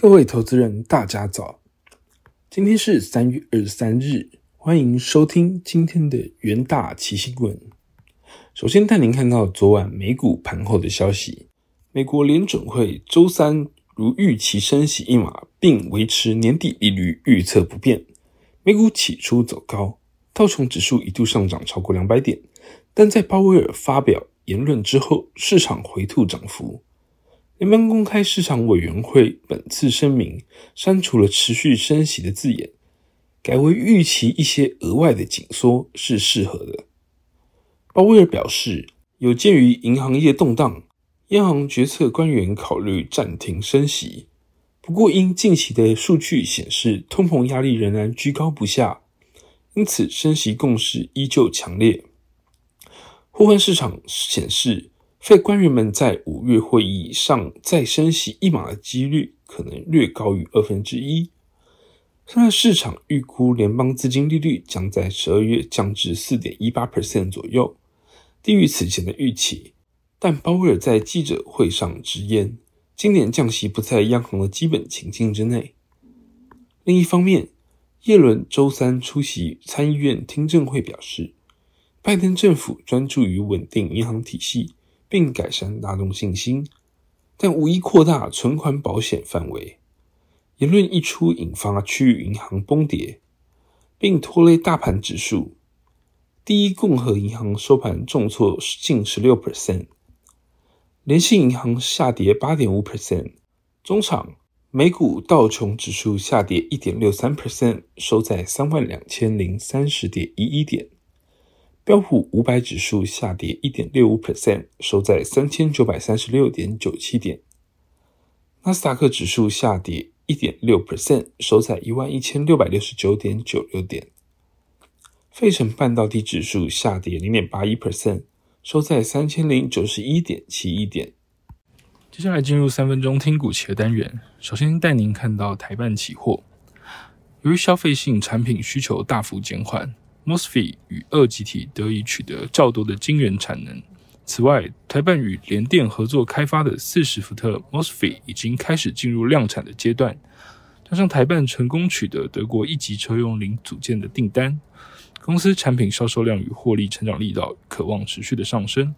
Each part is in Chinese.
各位投资人，大家早！今天是三月二十三日，欢迎收听今天的元大奇新闻。首先带您看到昨晚美股盘后的消息：美国联准会周三如预期升息一码，并维持年底利率预测不变。美股起初走高，道琼指数一度上涨超过两百点，但在鲍威尔发表言论之后，市场回吐涨幅。联邦公开市场委员会本次声明删除了持续升息的字眼，改为预期一些额外的紧缩是适合的。鲍威尔表示，有鉴于银行业动荡，央行决策官员考虑暂停升息。不过，因近期的数据显示通膨压力仍然居高不下，因此升息共识依旧强烈。互换市场显示。费官员们在五月会议上再升息一码的几率可能略高于二分之一。现在市场预估联邦资金利率将在十二月降至四点一八 percent 左右，低于此前的预期。但鲍威尔在记者会上直言，今年降息不在央行的基本情境之内。另一方面，耶伦周三出席参议院听证会表示，拜登政府专注于稳定银行体系。并改善大众信心，但无意扩大存款保险范围。言论一出，引发区域银行崩跌，并拖累大盘指数。第一共和银行收盘重挫近十六 percent，联信银行下跌八点五 percent。中场，美股道琼指数下跌一点六三 percent，收在三万两千零三十点一一点。标普五百指数下跌一点六五 percent，收在三千九百三十六点九七点。纳斯达克指数下跌一点六 percent，收在一万一千六百六十九点九六点。费城半导体指数下跌零点八一 percent，收在三千零九十一点七一点。接下来进入三分钟听股企的单元，首先带您看到台办期货，由于消费性产品需求大幅减缓。Mosfet 与二极体得以取得较多的晶圆产能。此外，台办与联电合作开发的四十伏特 Mosfet 已经开始进入量产的阶段。加上台办成功取得德国一级车用零组件的订单，公司产品销售量与获利成长力道渴望持续的上升。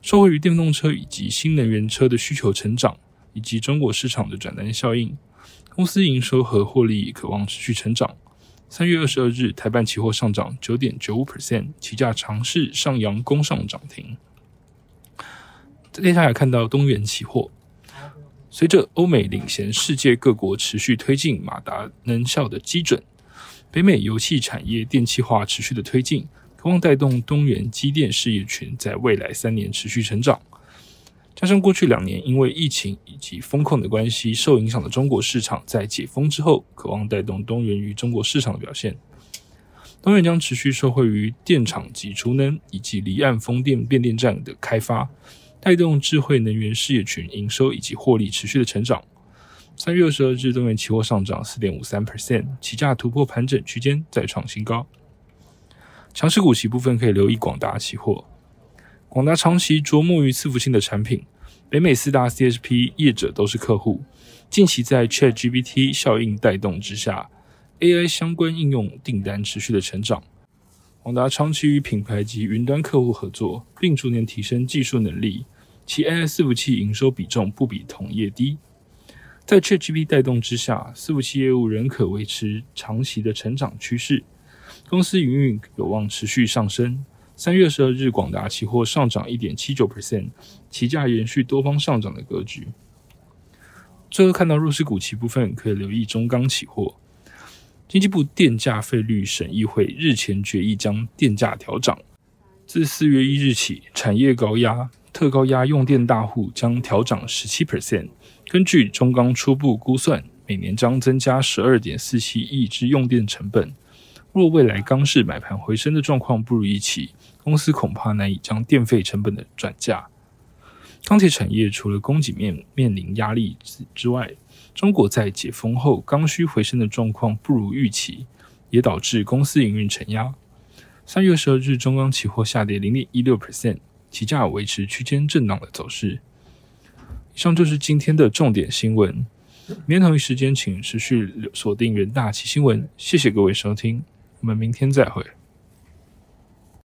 受惠于电动车以及新能源车的需求成长，以及中国市场的转单效应，公司营收和获利渴望持续成长。三月二十二日，台办期货上涨九点九五 percent，期价尝试上扬攻上涨停。接下来看到东元期货，随着欧美领先世界各国持续推进马达能效的基准，北美油气产业电气化持续的推进，渴望带动东元机电事业群在未来三年持续成长。加上过去两年因为疫情以及风控的关系受影响的中国市场，在解封之后，渴望带动东源于中国市场的表现。东源将持续受惠于电厂及储能以及离岸风电变电站的开发，带动智慧能源事业群营收以及获利持续的成长。三月二十二日，东源期货上涨四点五三 percent，起价突破盘整区间，再创新高。强势股息部分可以留意广达期货。广达长期琢磨于伺服器的产品，北美四大 CSP 业者都是客户。近期在 ChatGPT 效应带动之下，AI 相关应用订单持续的成长。广达长期与品牌及云端客户合作，并逐年提升技术能力，其 AI 伺服器营收比重不比同业低。在 ChatGPT 带动之下，伺服器业务仍可维持长期的成长趋势，公司营运有望持续上升。三月十二日，广达期货上涨一点七九 percent，期价延续多方上涨的格局。最后看到弱势股期部分，可以留意中钢期货。经济部电价费率审议会日前决议将电价调涨，自四月一日起，产业高压、特高压用电大户将调涨十七 percent。根据中钢初步估算，每年将增加十二点四七亿之用电成本。若未来钢市买盘回升的状况不如预期，公司恐怕难以将电费成本的转嫁。钢铁产业除了供给面面临压力之之外，中国在解封后刚需回升的状况不如预期，也导致公司营运承压。三月十二日，中钢期货下跌零点一六 percent，期价维持区间震荡的走势。以上就是今天的重点新闻。明天同一时间，请持续锁定元大奇新闻。谢谢各位收听，我们明天再会。